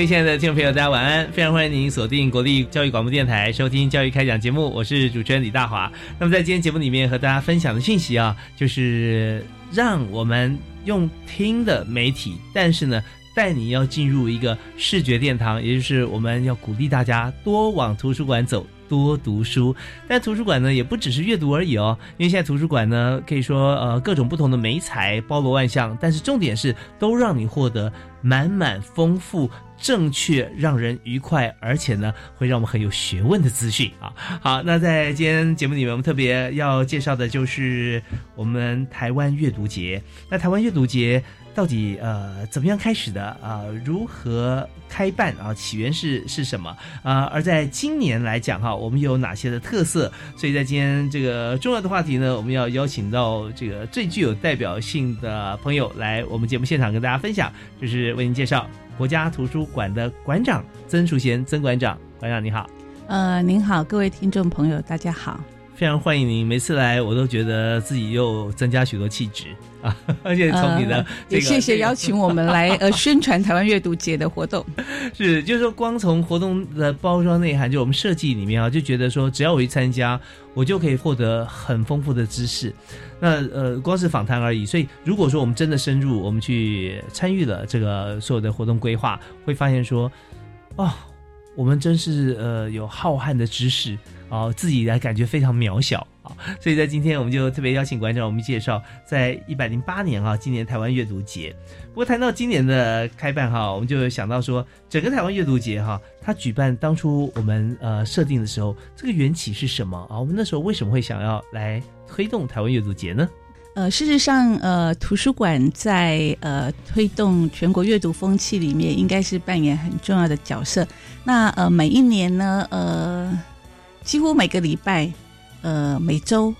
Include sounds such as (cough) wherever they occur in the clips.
各位亲爱的听众朋友，大家晚安！非常欢迎您锁定国立教育广播电台，收听《教育开讲》节目，我是主持人李大华。那么在今天节目里面和大家分享的信息啊，就是让我们用听的媒体，但是呢，带你要进入一个视觉殿堂，也就是我们要鼓励大家多往图书馆走。多读书，但图书馆呢也不只是阅读而已哦，因为现在图书馆呢可以说呃各种不同的美材包罗万象，但是重点是都让你获得满满丰富、正确、让人愉快，而且呢会让我们很有学问的资讯啊。(laughs) 好，那在今天节目里面，我们特别要介绍的就是我们台湾阅读节。那台湾阅读节。到底呃怎么样开始的啊？如何开办啊？起源是是什么啊？而在今年来讲哈，我们有哪些的特色？所以在今天这个重要的话题呢，我们要邀请到这个最具有代表性的朋友来我们节目现场跟大家分享，就是为您介绍国家图书馆的馆长曾淑贤曾馆长，馆长你好。呃，您好，各位听众朋友，大家好。非常欢迎您，每次来我都觉得自己又增加许多气质啊！而且从你的也谢谢邀请我们来呃宣传台湾阅读节的活动。(laughs) 是，就是说光从活动的包装内涵，就我们设计里面啊，就觉得说只要我一参加，我就可以获得很丰富的知识。那呃，光是访谈而已。所以如果说我们真的深入，我们去参与了这个所有的活动规划，会发现说，哦，我们真是呃有浩瀚的知识。哦，自己来感觉非常渺小啊，所以在今天我们就特别邀请馆长，我们介绍在一百零八年啊，今年台湾阅读节。不过谈到今年的开办哈，我们就想到说，整个台湾阅读节哈，它举办当初我们呃设定的时候，这个缘起是什么啊？我们那时候为什么会想要来推动台湾阅读节呢？呃，事实上，呃，图书馆在呃推动全国阅读风气里面，应该是扮演很重要的角色。那呃，每一年呢，呃。几乎每个礼拜，呃，每周，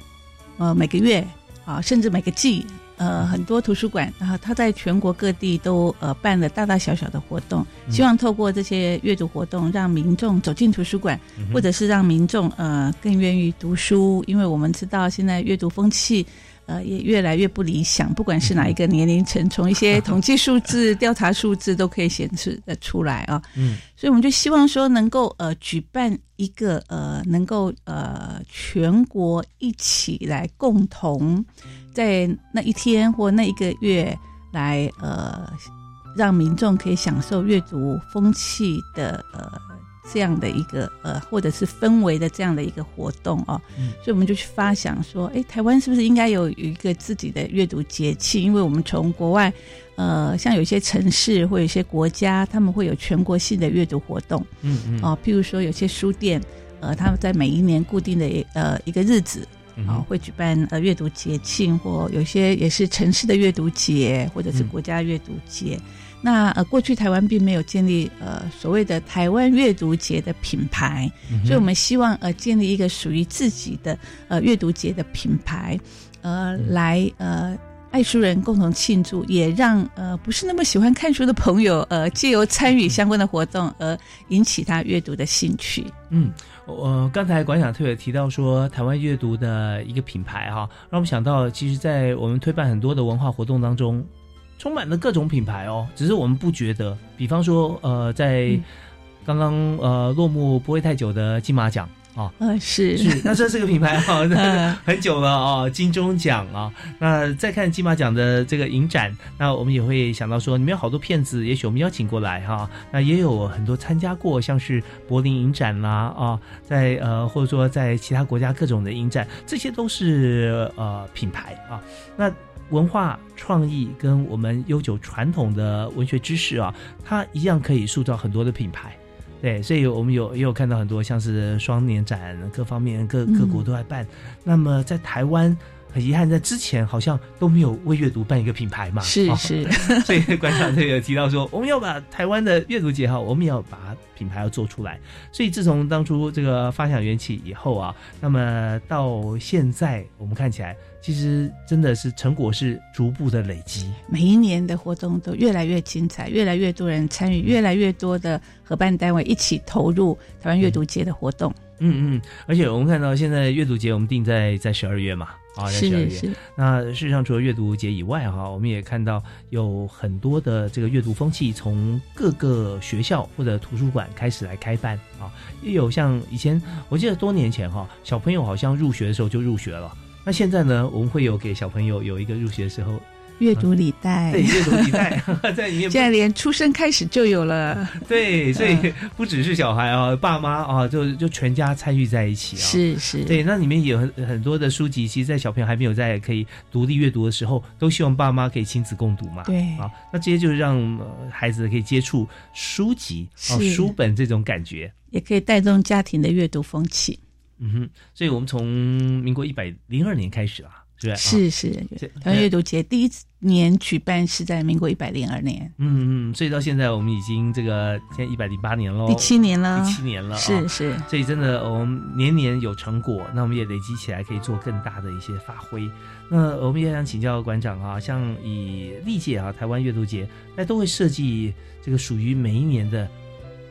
呃，每个月，啊，甚至每个季，呃，很多图书馆，然后他在全国各地都呃办了大大小小的活动，希望透过这些阅读活动，让民众走进图书馆，或者是让民众呃更愿意读书，因为我们知道现在阅读风气。呃，也越来越不理想。不管是哪一个年龄层，从一些 (laughs) 统计数字、(laughs) 调查数字都可以显示的出来啊。嗯，所以我们就希望说，能够呃举办一个呃，能够呃全国一起来共同在那一天或那一个月来呃，让民众可以享受阅读风气的呃。这样的一个呃，或者是氛围的这样的一个活动哦，所以我们就去发想说，哎，台湾是不是应该有一个自己的阅读节气？因为我们从国外，呃，像有些城市或有些国家，他们会有全国性的阅读活动，嗯嗯，哦，譬如说有些书店，呃，他们在每一年固定的呃一个日子，啊，会举办呃阅读节庆，或有些也是城市的阅读节，或者是国家阅读节。那呃，过去台湾并没有建立呃所谓的台湾阅读节的品牌，所以我们希望呃建立一个属于自己的呃阅读节的品牌，呃来呃爱书人共同庆祝，也让呃不是那么喜欢看书的朋友呃借由参与相关的活动而引起他阅读的兴趣。嗯，我刚才馆长特别提到说台湾阅读的一个品牌哈，让我们想到其实，在我们推办很多的文化活动当中。充满了各种品牌哦，只是我们不觉得。比方说，呃，在刚刚呃落幕不会太久的金马奖哦。呃，是是，那这是个品牌哈、(laughs) 嗯很久了哦，金钟奖啊。那再看金马奖的这个影展，那我们也会想到说，里面有好多片子，也许我们邀请过来哈、那也有很多参加过，像是柏林影展啦啊，在呃或者说在其他国家各种的影展，这些都是呃品牌啊。那文化创意跟我们悠久传统的文学知识啊，它一样可以塑造很多的品牌。对，所以我们有也有看到很多像是双年展，各方面各各国都在办。那么在台湾，很遗憾，在之前好像都没有为阅读办一个品牌嘛。哦是是，(laughs) 所以馆长这个提到说，我们要把台湾的阅读节哈，我们也要把品牌要做出来。所以自从当初这个发想缘起以后啊，那么到现在我们看起来，其实真的是成果是逐步的累积。每一年的活动都越来越精彩，越来越多人参与，越来越多的合办单位一起投入台湾阅读节的活动。嗯嗯，而且我们看到现在阅读节我们定在在十二月嘛，啊。是是，那事实上，除了阅读节以外，哈，我们也看到有很多的这个阅读风气从各个学校或者图书馆开始来开办啊，也有像以前我记得多年前哈，小朋友好像入学的时候就入学了。那现在呢，我们会有给小朋友有一个入学的时候，阅读礼袋 (laughs) 对，阅读礼袋 (laughs) 在里面 (laughs) 现在连出生开始就有了，对，所以不只是小孩啊，爸妈啊，就就全家参与在一起啊。是是，对，那里面有很很多的书籍，其实，在小朋友还没有在可以独立阅读的时候，都希望爸妈可以亲子共读嘛。对啊，那这些就是让、呃孩子可以接触书籍哦，书本这种感觉。也可以带动家庭的阅读风气。嗯哼，所以我们从民国一百零二年开始啦，是不是？啊、是是这，台湾阅读节第一年举办是在民国一百零二年，嗯嗯，所以到现在我们已经这个现在一百零八年喽，第七年了，第七年了、啊，是是，所以真的，我们年年有成果，那我们也累积起来，可以做更大的一些发挥。那我们也想请教馆长啊，像以历届啊台湾阅读节，那都会设计这个属于每一年的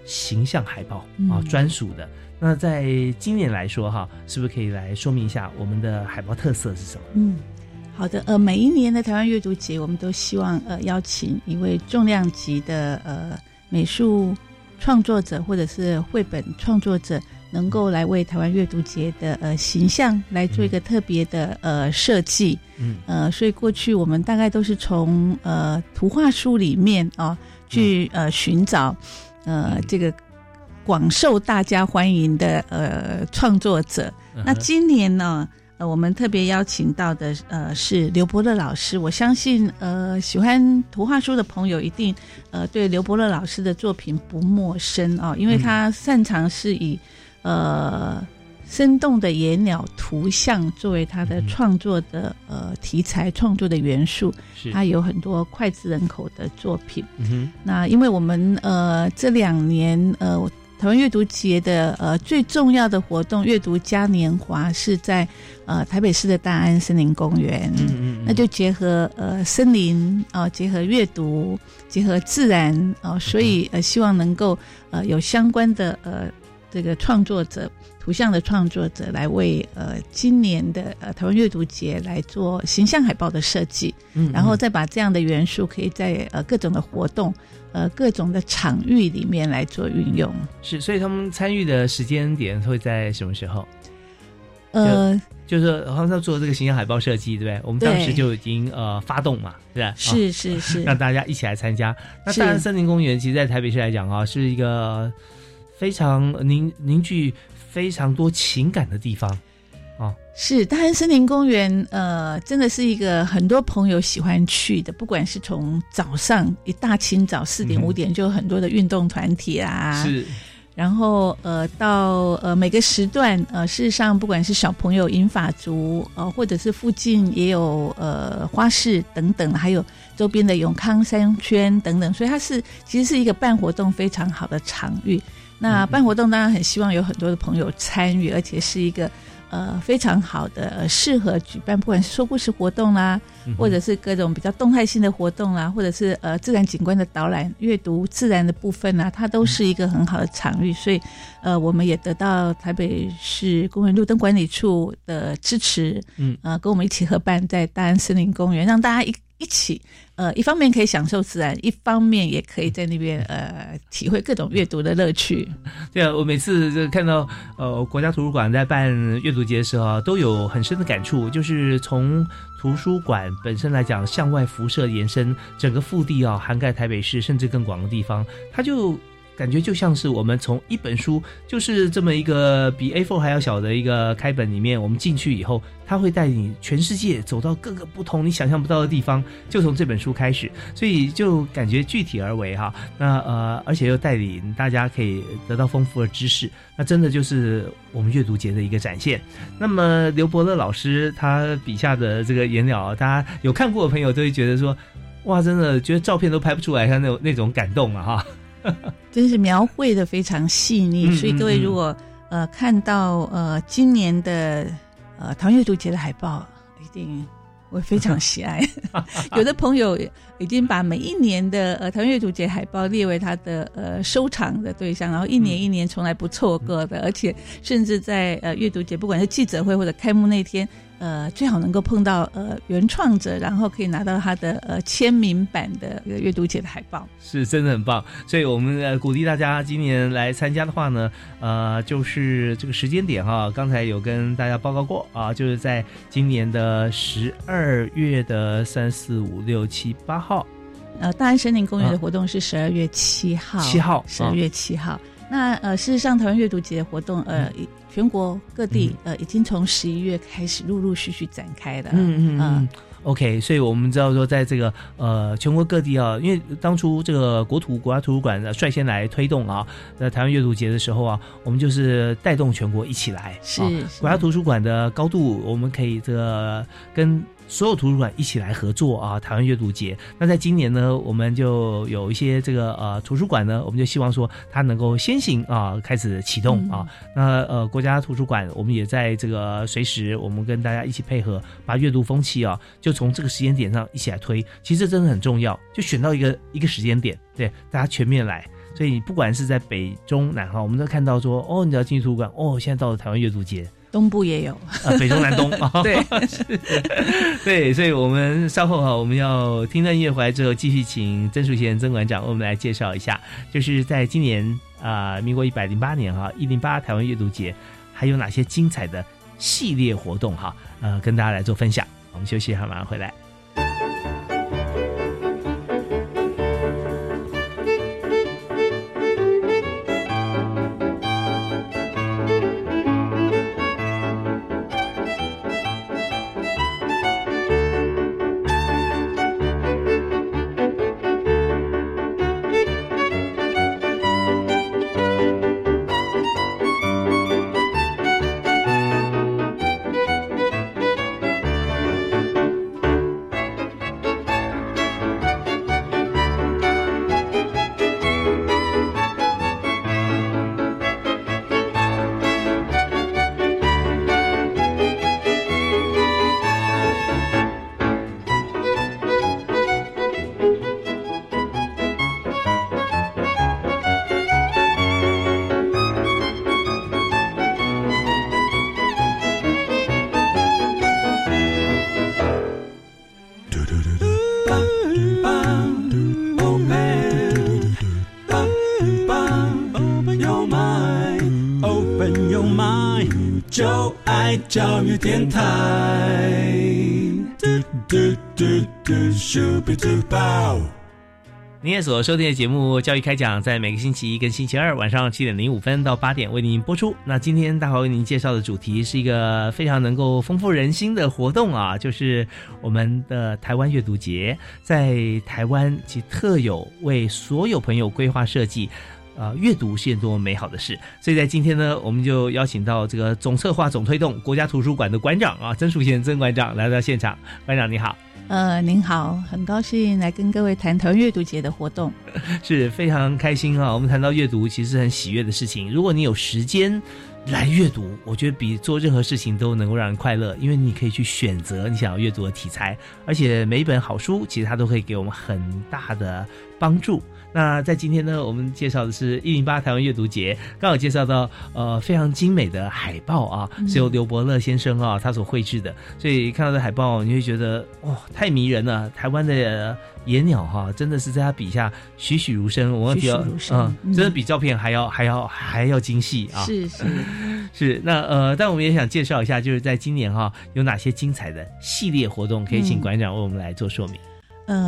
形象海报啊，嗯专属的。那在今年来说哈，是不是可以来说明一下我们的海报特色是什么？嗯，好的，呃，每一年的台湾阅读节，我们都希望呃邀请一位重量级的呃美术创作者或者是绘本创作者，能够来为台湾阅读节的呃形象来做一个特别的呃设计。嗯呃，所以过去我们大概都是从呃图画书里面啊、去呃寻找呃嗯这个广受大家欢迎的呃创作者。那今年呢，呃，我们特别邀请到的呃是刘伯乐老师。我相信呃喜欢图画书的朋友一定呃对刘伯乐老师的作品不陌生啊、因为嗯他擅长是以呃生动的野鸟图像作为他的创作的呃题材、创作的元素。他有很多脍炙人口的作品。嗯那因为我们呃这两年呃台湾阅读节的呃最重要的活动阅读嘉年华是在呃台北市的大安森林公园，嗯嗯，那就结合呃森林啊、呃结合阅读，结合自然啊、呃所以呃希望能够呃有相关的呃这个创作者。图像的创作者来为呃今年的呃台湾阅读节来做形象海报的设计，嗯然后再把这样的元素可以在呃各种的活动、呃各种的场域里面来做运用。是，所以他们参与的时间点会在什么时候？呃，就是好像在做这个形象海报设计，对不对？我们当时就已经呃发动嘛，对吧？啊是是是，让大家一起来参加。那是大安森林公园其实，在台北市来讲啊，是一个非常凝凝聚非常多情感的地方。是大安森林公园，呃，真的是一个很多朋友喜欢去的，不管是从早上一大清早四点五点就有很多的运动团体啦，是，然后呃到呃每个时段呃事实上不管是小朋友银发族呃或者是附近也有呃花市等等，还有周边的永康商圈等等，所以它是其实是一个办活动非常好的场域。那办活动当然很希望有很多的朋友参与，而且是一个呃非常好的、呃适合举办，不管是说故事活动啦，或者是各种比较动态性的活动啦，或者是呃自然景观的导览、阅读自然的部分啊，它都是一个很好的场域。所以，呃，我们也得到台北市公园路灯管理处的支持，嗯呃，跟我们一起合办在大安森林公园，让大家一一起，呃，一方面可以享受自然，一方面也可以在那边呃体会各种阅读的乐趣。(laughs) 对啊，我每次就看到呃国家图书馆在办阅读节的时候，都有很深的感触，就是从图书馆本身来讲，向外辐射延伸，整个腹地啊，涵盖台北市甚至更广的地方，它就。感觉就像是我们从一本书，就是这么一个比 A4 还要小的一个开本里面，我们进去以后，它会带你全世界走到各个不同你想象不到的地方，就从这本书开始，所以就感觉具体而为哈。那呃，而且又带领大家可以得到丰富的知识，那真的就是我们阅读节的一个展现。那么刘伯乐老师他笔下的这个颜料，大家有看过的朋友都会觉得说，哇，真的觉得照片都拍不出来他那种那种感动啊哈。(laughs) 真是描绘的非常细腻，所以各位如果呃看到呃今年的呃唐阅读节的海报，一定会非常喜爱。(laughs) 有的朋友已经把每一年的呃唐阅读节海报列为他的呃收藏的对象，然后一年一年从来不错过的，而且甚至在呃阅读节，不管是记者会或者开幕那天。呃，最好能够碰到呃原创者，然后可以拿到他的呃签名版的阅读节的海报，是真的很棒。所以我们呃鼓励大家今年来参加的话呢，呃，就是这个时间点哈，刚才有跟大家报告过啊，就是在今年的十二月的三四五六七八号，呃，大安森林公园的活动是十二月七号，七号，十二月七号。那呃，事实上，台湾阅读节活动呃。全国各地呃，已经从十一月开始陆陆续续展开的。嗯嗯嗯。OK，所以我们知道说，在这个呃全国各地啊，因为当初这个国土国家图书馆率先来推动啊，在台湾阅读节的时候啊，我们就是带动全国一起来。是国家图书馆的高度，我们可以这个跟。所有图书馆一起来合作啊！台湾阅读节。那在今年呢，我们就有一些这个呃图书馆呢，我们就希望说它能够先行啊，开始启动啊。那呃国家图书馆，我们也在这个随时，我们跟大家一起配合，把阅读风气啊，就从这个时间点上一起来推。其实这真的很重要，就选到一个一个时间点，对大家全面来。所以不管是在北中南哈，我们都看到说，哦，你要进图书馆，哦，现在到了台湾阅读节。东部也有，啊，北中南东啊，(laughs) 对，(laughs) 对，所以，我们稍后哈，我们要听段音乐回来之后，继续请曾树贤曾馆长为我们来介绍一下，就是在今年啊，民国一百零八年哈，一零八台湾阅读节还有哪些精彩的系列活动哈，呃，跟大家来做分享。我们休息一下，马上回来。教育电台。您也所收听的节目《教育开讲》，在每个星期一跟星期二晚上七点零五分到八点为您播出。那今天大华为您介绍的主题是一个非常能够丰富人心的活动啊，就是我们的台湾阅读节，在台湾其特有为所有朋友规划设计。啊，阅读是件多么美好的事！所以在今天呢，我们就邀请到这个总策划、总推动国家图书馆的馆长啊，曾淑贤曾馆长来到现场。馆长你好，呃，您好，很高兴来跟各位谈谈阅读节的活动，是非常开心啊。我们谈到阅读，其实是很喜悦的事情。如果你有时间。来阅读，我觉得比做任何事情都能够让人快乐，因为你可以去选择你想要阅读的题材，而且每一本好书其实它都可以给我们很大的帮助。那在今天呢，我们介绍的是一零八台湾阅读节，刚好介绍到呃非常精美的海报啊，是由刘伯乐先生啊他所绘制的，所以看到这海报你会觉得哇太迷人了。台湾的野鸟哈真的是在他笔下栩栩如生，我比较嗯，真的比照片还要还要还要精细啊。是是 (laughs) 是，那呃，但我们也想介绍一下，就是在今年哈有哪些精彩的系列活动，可以请馆长为我们来做说明。嗯，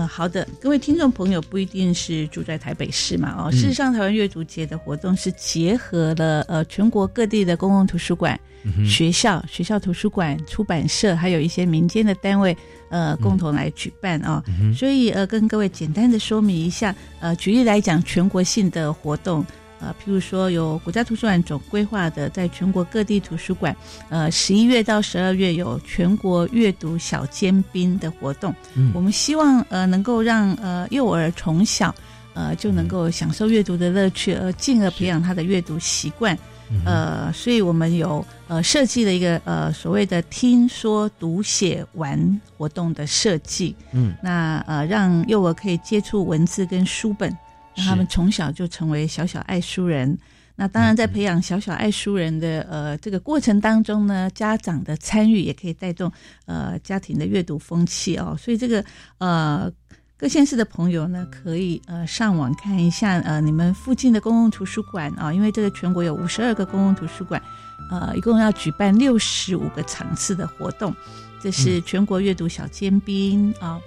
好的，各位听众朋友，不一定是住在台北市嘛，哦，事实上，台湾阅读节的活动是结合了呃全国各地的公共图书馆、学校、学校图书馆、出版社，还有一些民间的单位，呃，共同来举办啊。所以呃，跟各位简单的说明一下，呃，举例来讲，全国性的活动。呃，譬如说，有国家图书馆总规划的，在全国各地图书馆，呃，十一月到十二月有全国阅读小尖兵的活动。嗯，我们希望呃能够让呃幼儿从小呃就能够享受阅读的乐趣，而进而培养他的阅读习惯。呃，所以我们有呃设计了一个呃所谓的听说读写玩活动的设计。嗯，那呃让幼儿可以接触文字跟书本。让他们从小就成为小小爱书人。那当然，在培养小小爱书人的呃这个过程当中呢，家长的参与也可以带动呃家庭的阅读风气哦。所以这个呃各县市的朋友呢，可以呃上网看一下呃你们附近的公共图书馆啊，因为这个全国有五十二个公共图书馆，呃一共要举办六十五个场次的活动。这是全国阅读小尖兵啊。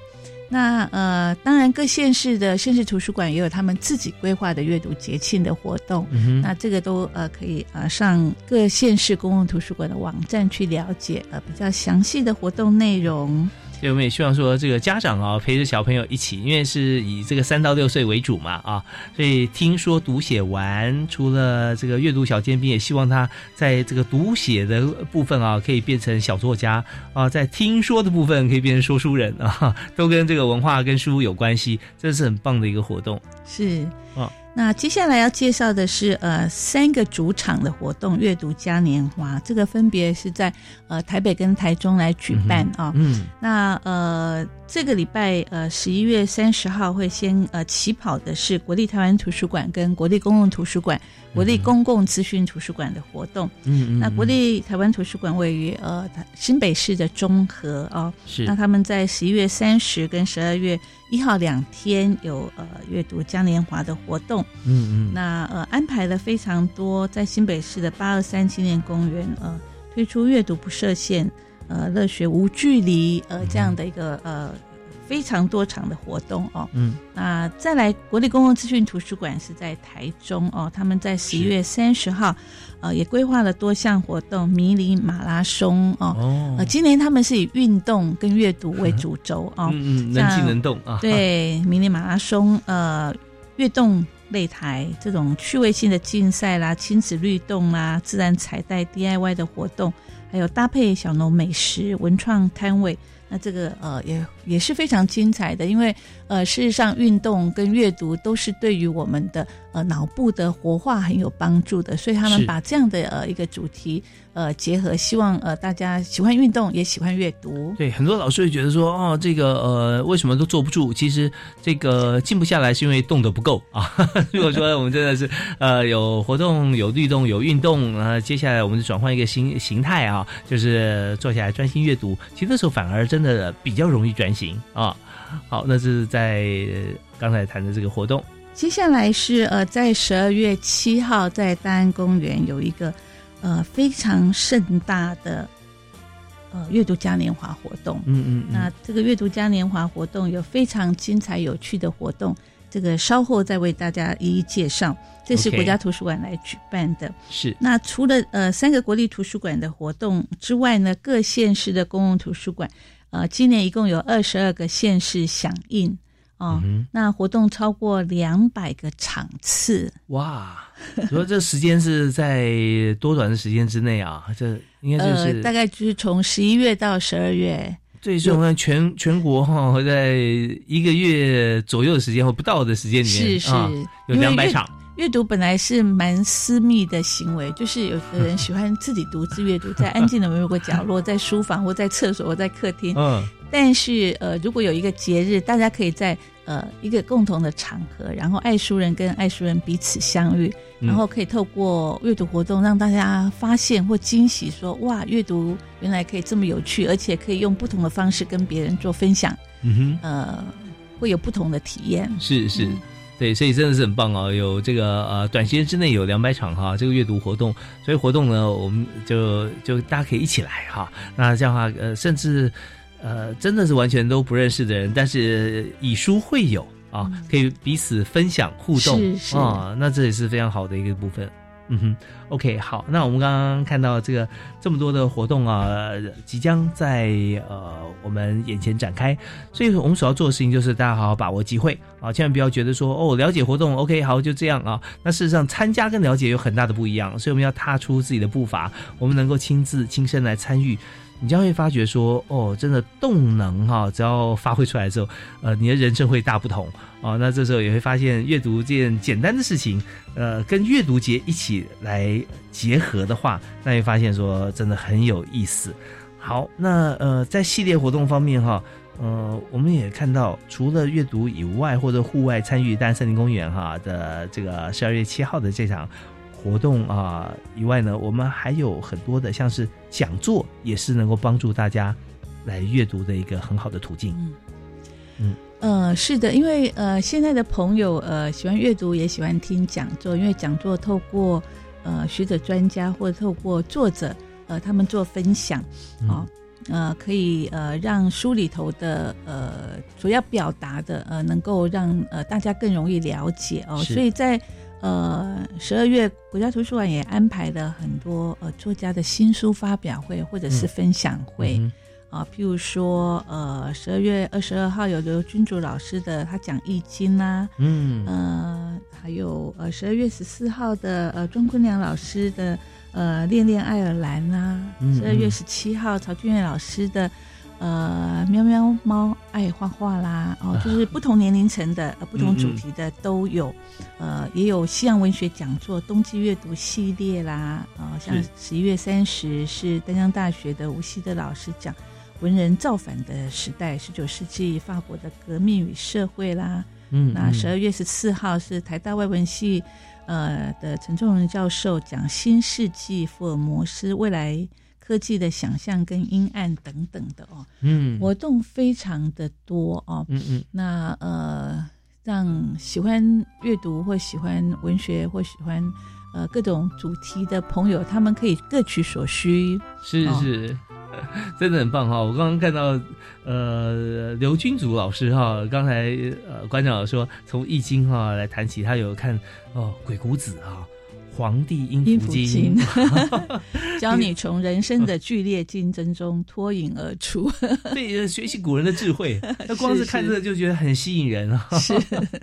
那呃，当然各县市的县市图书馆也有他们自己规划的阅读节庆的活动，那这个都呃可以呃上各县市公共图书馆的网站去了解呃比较详细的活动内容。所以我们也希望说，这个家长啊陪着小朋友一起，因为是以这个三到六岁为主嘛啊，所以听说读写完，除了这个阅读小尖兵，也希望他在这个读写的部分啊，可以变成小作家啊，在听说的部分可以变成说书人啊，都跟这个文化跟书有关系，这是很棒的一个活动。是啊。那接下来要介绍的是呃三个主场的活动，阅读嘉年华，这个分别是在呃台北跟台中来举办啊。嗯，那呃这个礼拜呃十一月三十号会先呃起跑的是国立台湾图书馆跟国立公共图书馆。国立公共资讯图书馆的活动，嗯嗯，那国立台湾图书馆位于呃新北市的中和哦，是，那他们在十一月三十跟十二月一号两天有呃阅读嘉年华的活动，嗯嗯，那呃安排了非常多，在新北市的八二三纪念公园呃推出阅读不设限，呃乐学无距离呃这样的一个呃。非常多场的活动哦，嗯，那再来国立公共资讯图书馆是在台中哦，他们在十一月三十号，呃，也规划了多项活动，迷你马拉松哦，呃，今年他们是以运动跟阅读为主轴哦，嗯嗯，能静能动啊，对，迷你马拉松，呃，跃动擂台这种趣味性的竞赛啦，亲子律动啦，自然彩带 DIY 的活动，还有搭配小农美食文创摊位。那这个呃也也是非常精彩的，因为呃事实上运动跟阅读都是对于我们的呃脑部的活化很有帮助的，所以他们把这样的呃一个主题呃结合，希望呃大家喜欢运动也喜欢阅读。对，很多老师会觉得说哦这个呃为什么都坐不住？其实这个静不下来是因为动的不够 (laughs) 啊。如果说我们真的是呃有活动有律动有运动啊，接下来我们就转换一个形形态啊，就是坐下来专心阅读，其实那时候反而真的比较容易转型啊。好，那是在刚才谈的这个活动。接下来是呃，在十二月七号在大安公园有一个呃非常盛大的呃阅读嘉年华活动。嗯嗯。那这个阅读嘉年华活动有非常精彩有趣的活动，这个稍后再为大家一一介绍。这是国家图书馆来举办的。是。那除了呃三个国立图书馆的活动之外呢，各县市的公共图书馆。呃，今年一共有二十二个县市响应哦，那活动超过两百个场次。哇！你说这时间是在多短的时间之内啊？这应该就是大概就是从十一月到十二月。对，所以我们全全国哈会在一个月左右的时间或不到的时间里面是是有两百场。阅读本来是蛮私密的行为，就是有的人喜欢自己独自阅读，在安静的某个角落，在书房或在厕所或在客厅。嗯，但是呃，如果有一个节日，大家可以在呃一个共同的场合，然后爱书人跟爱书人彼此相遇，嗯然后可以透过阅读活动让大家发现或惊喜说，哇，阅读原来可以这么有趣，而且可以用不同的方式跟别人做分享，嗯哼呃，会有不同的体验。是是。嗯对，所以真的是很棒哦！有这个呃，短时间之内有两百场哈，这个阅读活动，所以活动呢，我们就就大家可以一起来哈。那这样的话，呃，甚至呃，真的是完全都不认识的人，但是以书会友啊，可以彼此分享互动啊，那这也是非常好的一个部分。嗯哼，OK，好，那我们刚刚看到这个这么多的活动啊，即将在呃我们眼前展开，所以我们所要做的事情就是大家好好把握机会啊，千万不要觉得说哦了解活动 OK 好就这样啊，那事实上参加跟了解有很大的不一样，所以我们要踏出自己的步伐，我们能够亲自亲身来参与。你将会发觉说，哦，真的动能哈、只要发挥出来之后，呃，你的人生会大不同哦。那这时候也会发现，阅读这件简单的事情，呃，跟阅读节一起来结合的话，那会发现说真的很有意思。好，那呃，在系列活动方面哈，呃，我们也看到，除了阅读以外，或者户外参与大安森林公园哈的这个十二月七号的这场活动啊、以外呢，我们还有很多的像是讲座，也是能够帮助大家来阅读的一个很好的途径。呃，是的，因为呃，现在的朋友呃喜欢阅读，也喜欢听讲座，因为讲座透过呃学者专家或者透过作者呃他们做分享，哦，呃，可以呃让书里头的呃主要表达的呃能够让呃大家更容易了解哦，所以在呃十二月国家图书馆也安排了很多呃作家的新书发表会或者是嗯。分享会。嗯啊，譬如说，呃，十二月二十二号有刘君主老师的他讲《易经》啦，嗯。呃，还有呃十二月十四号的呃庄坤良老师的呃《恋恋爱尔兰》啦嗯，十二月嗯。十七号曹俊岳老师的呃喵喵猫爱画画啦，哦，就是 (laughs) 不同年龄层的、呃、不同主题的都有，呃，也有西洋文学讲座、冬季阅读系列啦，呃，像十一月三十是丹江大学的吴希的老师讲。文人造反的时代，十九世纪法国的革命与社会啦。嗯那十二月十四号是台大外文系呃的陈仲仁教授讲新世纪福尔摩斯未来科技的想象跟阴暗等等的哦，嗯活动非常的多哦。嗯嗯那呃，让喜欢阅读或喜欢文学或喜欢呃各种主题的朋友，他们可以各取所需。哦是是，(laughs) 真的很棒哈！我刚刚看到，呃，刘君竹老师哈，刚才呃馆长有说从易经哈来谈起，他有看哦鬼谷子哈，黄帝阴阴符经教你从人生的剧烈竞争中脱颖而出。对，呃学习古人的智慧，(laughs) 那光是是看这个就觉得很吸引人啊。是，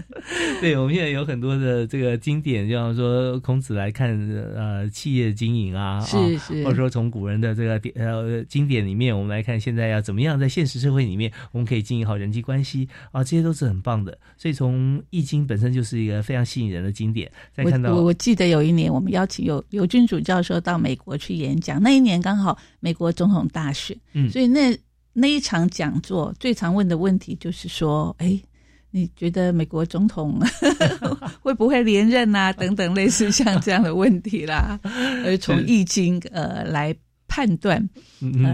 (laughs) 对，我们现在有很多的这个经典，就像说孔子来看呃企业经营啊，啊是是，或者说从古人的这个呃经典里面，我们来看现在要怎么样在现实社会里面，我们可以经营好人际关系啊，这些都是很棒的。所以从《易经》本身就是一个非常吸引人的经典，再看到我记得有一年我们邀请有刘君主教授到美国去演讲，那一年刚好美国总统大选，嗯所以那那一场讲座最常问的问题就是说，哎。你觉得美国总统 (laughs) 会不会连任啊？等等，类似像这样的问题啦，(laughs) 而从易经呃来判断，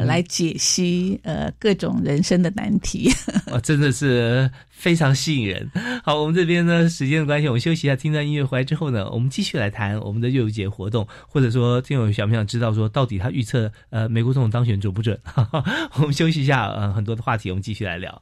来解析呃各种人生的难题。哇，(laughs) 真的是非常吸引人。好，我们这边呢，时间的关系，我们休息一下，听段音乐回来之后呢，我们继续来谈我们的阅读节活动，或者说听友想不想知道说到底他预测呃美国总统当选准不准？(laughs) 我们休息一下，呃，很多的话题我们继续来聊。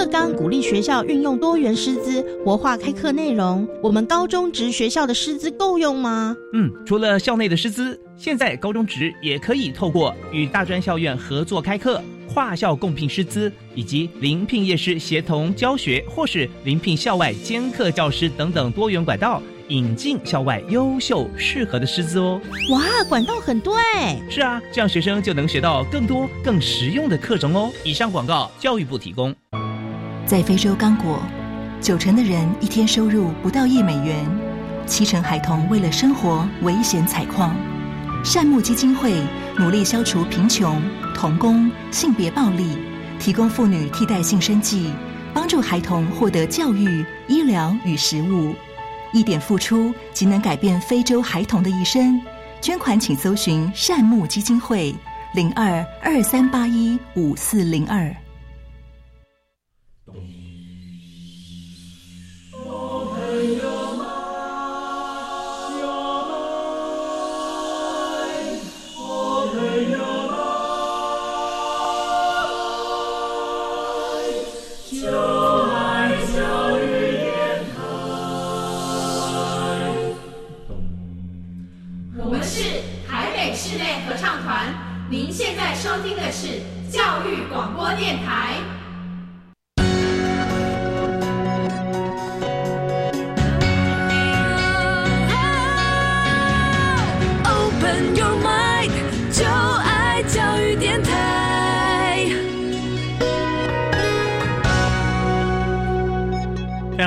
新课纲鼓励学校运用多元师资，活化开课内容。我们高中职学校的师资够用吗？嗯，除了校内的师资，现在高中职也可以透过与大专校院合作开课、跨校共聘师资，以及临聘业师协同教学，或是临聘校外兼课教师等等多元管道，引进校外优秀适合的师资哦。哇，管道很多哎！是啊，这样学生就能学到更多更实用的课程哦。以上广告，教育部提供。在非洲刚果，九成的人一天收入不到一美元，七成孩童为了生活危险采矿。善牧基金会努力消除贫穷、童工、性别暴力，提供妇女替代性生计，帮助孩童获得教育、医疗与食物。一点付出即能改变非洲孩童的一生。捐款请搜寻善牧基金会零二二三八一五四零二。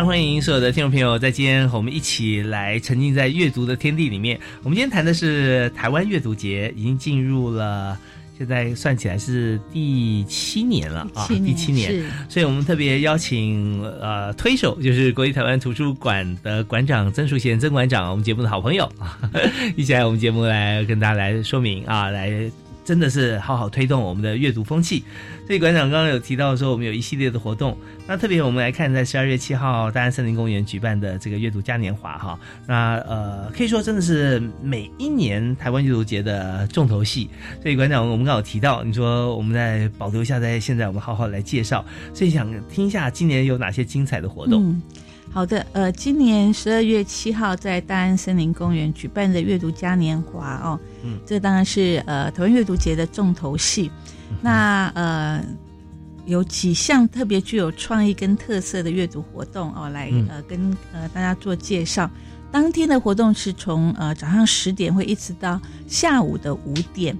常欢迎所有的听众朋友，在今天和我们一起来沉浸在阅读的天地里面。我们今天谈的是台湾阅读节，已经进入了。现在算起来是第七年了啊，第七年，所以我们特别邀请呃推手，就是国立台湾图书馆的馆长曾淑贤曾馆长，我们节目的好朋友啊，(laughs) 一起来我们节目来跟大家来说明啊，来真的是好好推动我们的阅读风气。所以馆长刚刚有提到说，我们有一系列的活动，那特别我们来看，在十二月七号大安森林公园举办的这个阅读嘉年华哈，那呃可以说真的是每一年台湾阅读节的重头戏。所以馆长，我们刚好提到，你说我们在保留下，在现在我们好好来介绍，所以想听一下今年有哪些精彩的活动。好的，呃，今年十二月七号在大安森林公园举办的阅读嘉年华哦，嗯，这当然是呃台湾阅读节的重头戏。那呃有几项特别具有创意跟特色的阅读活动哦，来嗯呃跟呃大家做介绍。当天的活动是从呃早上十点会一直到下午的五点，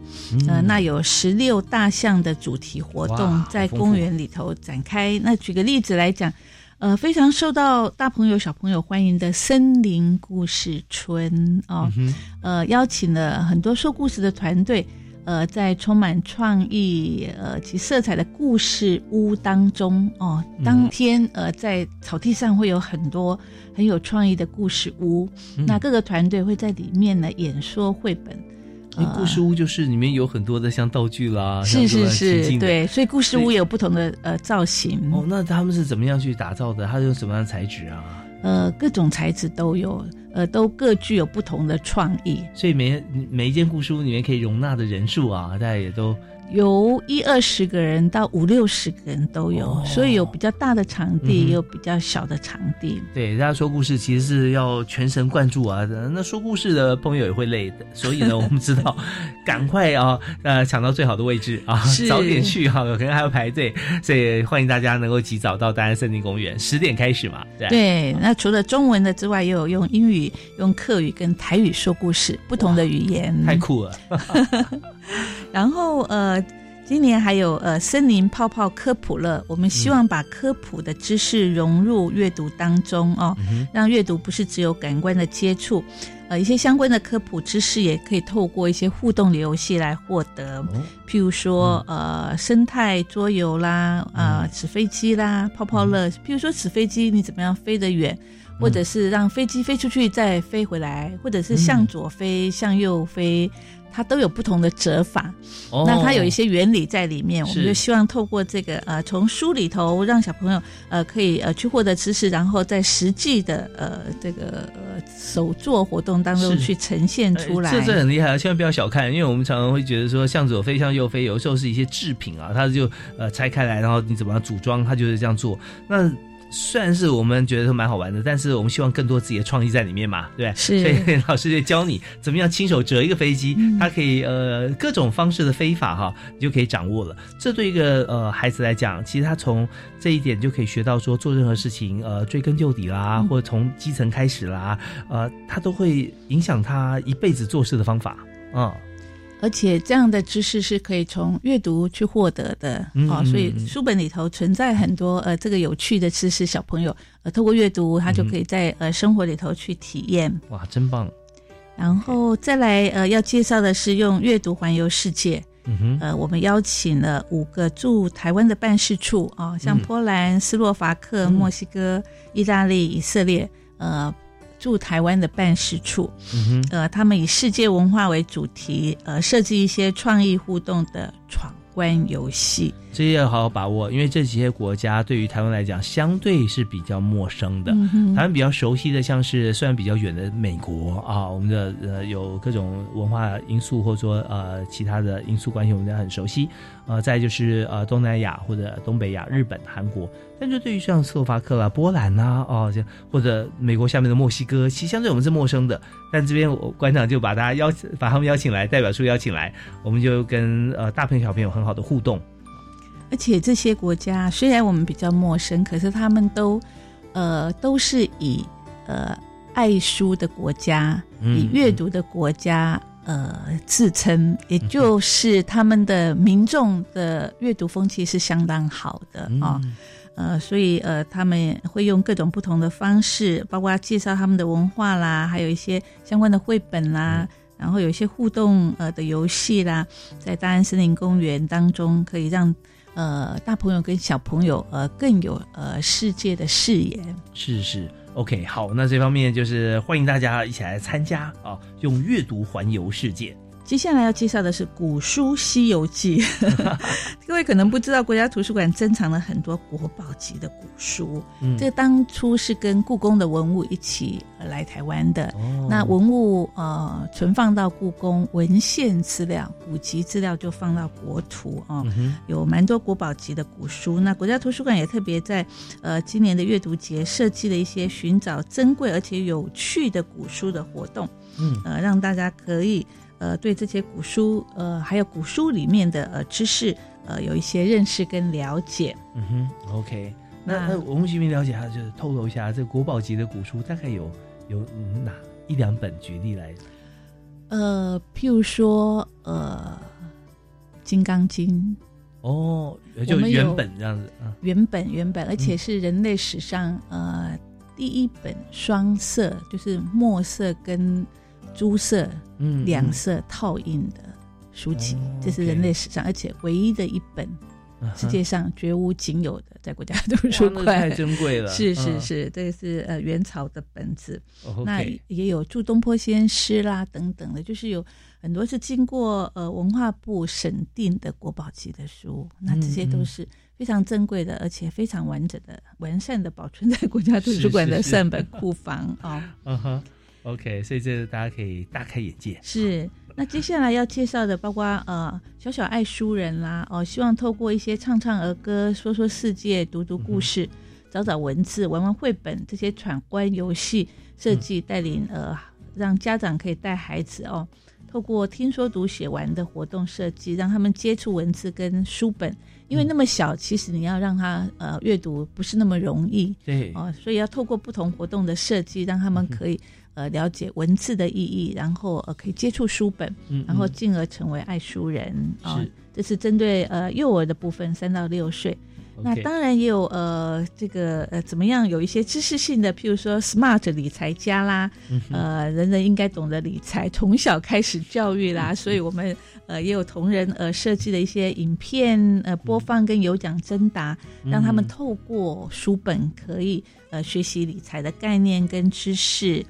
呃，那有十六大项的主题活动在公园里头展开。那举个例子来讲，呃，非常受到大朋友小朋友欢迎的森林故事村哦，嗯呃，邀请了很多说故事的团队。呃，在充满创意、呃及色彩的故事屋当中哦，当天呃在草地上会有很多很有创意的故事屋，嗯那各个团队会在里面呢演说绘本。因为故事屋就是里面有很多的像道具啦，是是是，对，所以故事屋有不同的呃造型。哦，那他们是怎么样去打造的？它是用什么样的材质啊？呃，各种材质都有，呃，都各具有不同的创意。所以每每一间故事屋里面可以容纳的人数啊，大家也都由一二十个人到五六十个人都有，哦所以有比较大的场地，嗯也有比较小的场地。对。大家说故事其实是要全神贯注啊，那说故事的朋友也会累的，所以呢，我们知道 (laughs) 赶快啊，呃，抢到最好的位置啊，早点去哈、可能还要排队，所以欢迎大家能够及早到大安森林公园，十点开始嘛，对。对，那除了中文的之外，也有用英语、用客语跟台语说故事，不同的语言。太酷了，(laughs) 然后呃，今年还有呃森林泡泡科普乐，我们希望把科普的知识融入阅读当中哦，让阅读不是只有感官的接触，呃一些相关的科普知识也可以透过一些互动的游戏来获得，譬如说呃生态桌游啦，呃纸飞机啦，泡泡乐，譬如说纸飞机你怎么样飞得远。或者是让飞机飞出去再飞回来，或者是向左飞、向右飞，它都有不同的折法。那它有一些原理在里面，我们就希望透过这个呃，从书里头让小朋友呃可以呃去获得知识，然后在实际的呃这个呃手作活动当中去呈现出来。这这很厉害啊！千万不要小看，因为我们常常会觉得说向左飞、向右飞，有时候是一些制品啊，它就呃拆开来，然后你怎么样组装，它就是这样做。那虽然是我们觉得都蛮好玩的，但是我们希望更多自己的创意在里面嘛，对是。所以老师就教你怎么样亲手折一个飞机，它可以呃各种方式的飞法哈，你就可以掌握了。这对一个呃孩子来讲，其实他从这一点就可以学到说做任何事情呃追根究底啦，或者从基层开始啦，呃，他都会影响他一辈子做事的方法啊。而且这样的知识是可以从阅读去获得的啊，所以书本里头存在很多呃这个有趣的知识，小朋友呃透过阅读，他就可以在呃生活里头去体验。哇，真棒！然后再来呃要介绍的是用阅读环游世界。嗯哼，呃，我们邀请了五个驻台湾的办事处啊，像波兰、斯洛伐克、墨西哥、意大利、以色列，呃。驻台湾的办事处，呃，他们以世界文化为主题，呃，设计一些创意互动的闯关游戏。这些要好好把握，因为这几些国家对于台湾来讲，相对是比较陌生的。台湾比较熟悉的，像是虽然比较远的美国啊，我们的呃有各种文化因素或者说呃其他的因素关系，我们都很熟悉。呃，再就是呃东南亚或者东北亚，日本、韩国。但是对于像斯洛伐克啦、波兰呐，哦，像或者美国下面的墨西哥，其实相对我们是陌生的。但这边我馆长就把大家邀请，把他们邀请来，代表处邀请来，我们就跟呃大朋友小朋友很好的互动。而且这些国家虽然我们比较陌生，可是他们都，呃，都是以呃爱书的国家，以阅读的国家呃自称，也就是他们的民众的阅读风气是相当好的啊，呃，所以呃他们会用各种不同的方式，包括介绍他们的文化啦，还有一些相关的绘本啦，然后有一些互动呃的游戏啦，在大安森林公园当中可以让。呃，大朋友跟小朋友呃更有呃世界的视野。是是，OK，好，那这方面就是欢迎大家一起来参加啊，用阅读环游世界。接下来要介绍的是《古书西游记》，(laughs) 各位可能不知道，国家图书馆珍藏了很多国宝级的古书。嗯，这当初是跟故宫的文物一起来台湾的。那文物呃存放到故宫，文献资料、古籍资料就放到国图啊，有蛮多国宝级的古书。那国家图书馆也特别在呃今年的阅读节设计了一些寻找珍贵而且有趣的古书的活动。嗯，呃，让大家可以。呃，对这些古书，呃，还有古书里面的呃知识，呃，有一些认识跟了解。嗯哼，OK，那那我们需不了解一，下，就是透露一下，这国宝级的古书大概有有哪一两本？举例来，呃，譬如说，呃，《金刚经》哦，就原本这样子啊，原本原本，而且是人类史上呃第一本双色，就是墨色跟。朱色、嗯两色套印的书籍，这是人类史上而且唯一的一本，世界上绝无仅有的，在国家图书馆。太珍贵了。(laughs) 是是是，这个是呃元朝的本子，那也有祝东坡先诗啦等等的，就是有很多是经过呃文化部审定的国宝级的书，那这些都是非常珍贵的，而且非常完整的、完善的保存在国家图书馆的善本库房啊。(laughs) 嗯哼。OK，所以这大家可以大开眼界。是，那接下来要介绍的，包括呃小小爱书人啦，哦，希望透过一些唱唱儿歌、说说世界、读读故事、找找文字、玩玩绘本这些闯关游戏设计，带领呃让家长可以带孩子哦，透过听说读写完的活动设计，让他们接触文字跟书本，因为那么小，其实你要让他呃阅读不是那么容易。对，哦，所以要透过不同活动的设计，让他们可以。呃，了解文字的意义，然后呃，可以接触书本，然后进而成为爱书人啊。这是针对呃幼儿的部分，三到六岁。那当然也有呃，这个呃，怎么样有一些知识性的，譬如说 SMART 理财家啦，嗯呃，人人应该懂得理财，从小开始教育啦，所以我们呃也有同仁呃设计的一些影片呃播放跟有奖征答，让他们嗯透过书本可以呃学习理财的概念跟知识。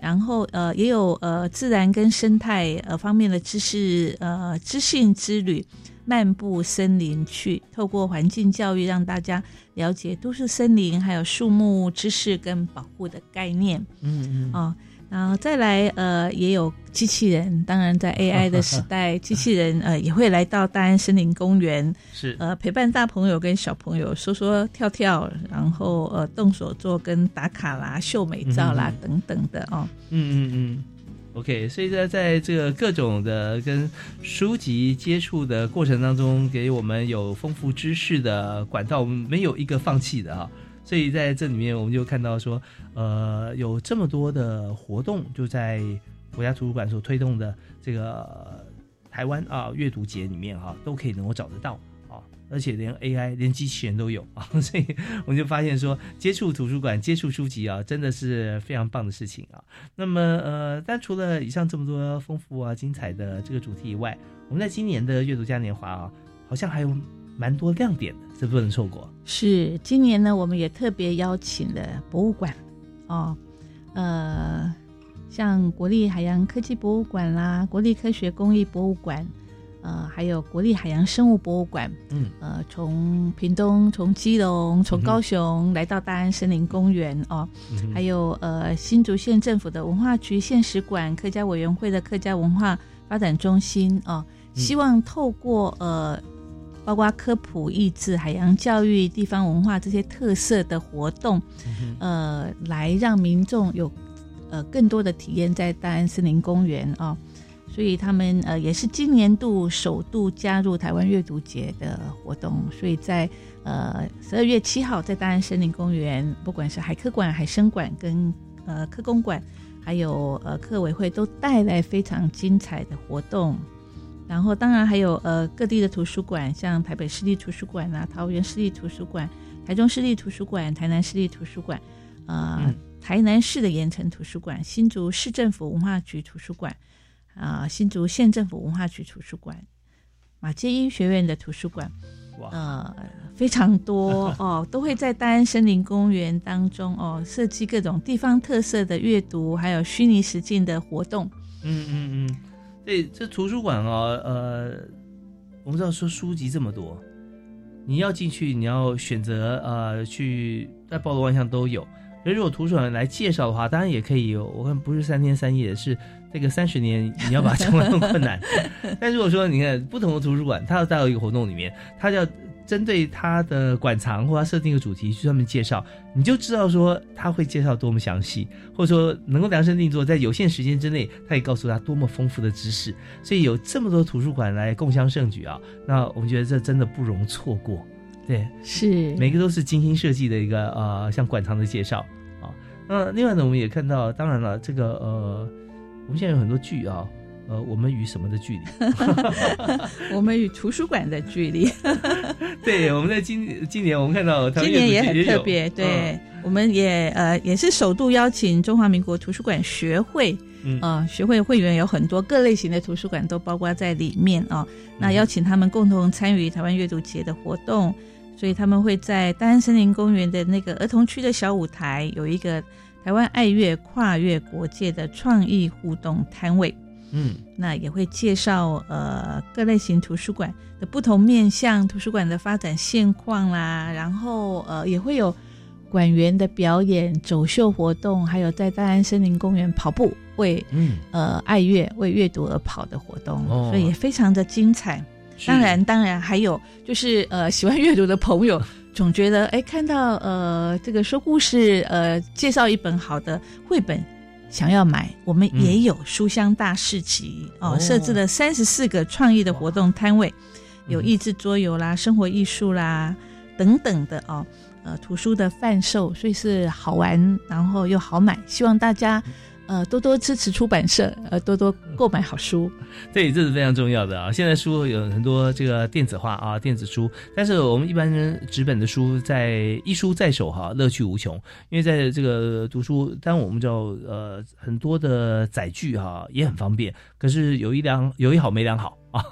然后呃也有呃自然跟生态呃方面的知识呃知性之旅，漫步森林去，透过环境教育让大家了解都市森林还有树木知识跟保护的概念。嗯嗯哦，然后再来呃也有机器人，当然在 AI 的 (laughs) 时代，机器人呃也会来到大安森林公园，是呃陪伴大朋友跟小朋友说说跳跳，然后呃动手做跟打卡啦、秀美照啦、等等的哦。嗯嗯嗯，OK，所以在在这个各种的跟书籍接触的过程当中，给我们有丰富知识的管道，我们没有一个放弃的啊。所以在这里面，我们就看到说，呃，有这么多的活动，就在国家图书馆所推动的这个台湾啊阅读节里面哈、都可以能够找得到，而且连 AI 连机器人都有 (laughs) 啊，所以我们就发现说，接触图书馆、接触书籍啊，真的是非常棒的事情啊。那么呃，但除了以上这么多丰富啊、精彩的这个主题以外，我们在今年的阅读嘉年华啊，好像还有蛮多亮点的，这不能错过。是，今年呢，我们也特别邀请了博物馆哦，呃，像国立海洋科技博物馆啦，国立科学工艺博物馆，呃，还有国立海洋生物博物馆，嗯，呃，从屏东、从基隆、从高雄来到大安森林公园哦，嗯还有呃新竹县政府的文化局县史馆、客家委员会的客家文化发展中心哦，希望透过呃。包括科普、益智、海洋教育、地方文化这些特色的活动，呃，来让民众有呃更多的体验在大安森林公园啊、所以他们呃也是今年度首度加入台湾阅读节的活动，所以在呃十二月七号在大安森林公园，不管是海科馆、海生馆跟呃科工馆，还有呃科委会都带来非常精彩的活动。然后当然还有呃各地的图书馆，像台北市立图书馆啊、桃园市立图书馆、台中市立图书馆、台南市立图书馆，呃，台南市的盐城图书馆、新竹市政府文化局图书馆，啊、新竹县政府文化局图书馆、马街医学院的图书馆，呃，非常多 (laughs) 哦，都会在大安森林公园当中哦设计各种地方特色的阅读，还有虚拟实境的活动。嗯嗯嗯，对，这图书馆哦，呃，我们知道说书籍这么多，你要进去，你要选择呃去在包罗万象都有。可是如果图书馆来介绍的话，当然也可以有。我看不是三天三夜，是这个三十年，你要把它讲完很困难。(laughs) 但如果说你看不同的图书馆，它要带到一个活动里面，它要针对它的馆藏或它设定一个主题去专门介绍，你就知道说它会介绍多么详细，或者说能够量身定做，在有限时间之内，它也告诉他多么丰富的知识。所以有这么多图书馆来共襄盛举啊，那我们觉得这真的不容错过。对，是。每个都是精心设计的一个呃，像馆藏的介绍啊。那另外呢，我们也看到，当然了，这个呃，我们现在有很多剧啊，呃，我们与什么的距离？(laughs) (laughs) 我们与图书馆的距离，(laughs) 对，我们在今今年我们看到今年也很特别，对，嗯我们也呃也是首度邀请中华民国图书馆学会，嗯。呃，学会会员有很多各类型的图书馆都包括在里面啊、嗯。那邀请他们共同参与台湾阅读节的活动，所以他们会在大安森林公园的那个儿童区的小舞台有一个台湾爱乐跨越国界的创意互动摊位。嗯，那也会介绍呃各类型图书馆的不同面向，图书馆的发展现况啦，然后呃也会有馆员的表演、走秀活动，还有在大安森林公园跑步为嗯呃爱乐为阅读而跑的活动，哦所以也非常的精彩。当然，当然还有就是呃喜欢阅读的朋友。(laughs) 总觉得哎，看到呃这个说故事呃介绍一本好的绘本，想要买，我们也有书香大市集、哦，哦。设置了三十四个创意的活动摊位，有益智桌游啦、生活艺术啦等等的哦，呃，图书的贩售，所以是好玩，然后又好买，希望大家呃多多支持出版社，呃多多购买好书。对，(laughs) 这是非常重要的啊！现在书有很多这个电子化啊，电子书，但是我们一般人纸本的书在一书在手哈，乐趣无穷。因为在这个读书，当然我们知道呃很多的载具哈也很方便，可是有一两有一好没两好。(laughs) 啊，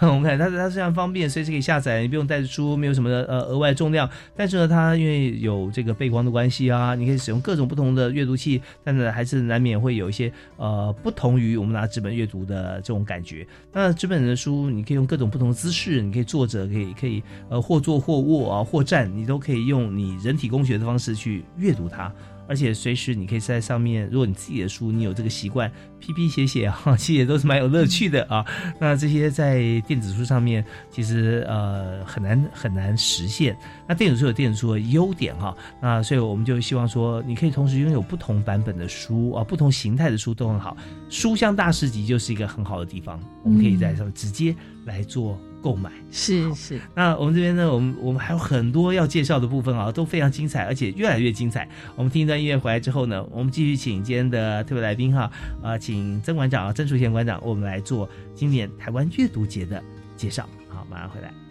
我们看它它非常方便，随时可以下载，你不用带着书，没有什么呃额外重量。但是呢，它因为有这个背光的关系啊，你可以使用各种不同的阅读器，但是还是难免会有一些呃不同于我们拿纸本阅读的这种感觉。那纸本的书，你可以用各种不同的姿势，你可以坐着，可以可以呃或坐或卧啊或站，你都可以用你人体工学的方式去阅读它。而且随时你可以在上面，如果你自己的书你有这个习惯，批批写写哈，其实也都是蛮有乐趣的啊。(laughs) 那这些在电子书上面其实呃很难很难实现。那电子书有电子书的优点哈，那所以我们就希望说，你可以同时拥有不同版本的书啊，不同形态的书都很好。书香大师集就是一个很好的地方，我们可以在上面直接来做。购买是是，那我们这边呢，我们我们还有很多要介绍的部分啊，都非常精彩，而且越来越精彩。我们听一段音乐回来之后呢，我们继续请今天的特别来宾哈，啊，请曾馆长曾淑贤馆长，我们来做今年台湾阅读节的介绍。好，马上回来。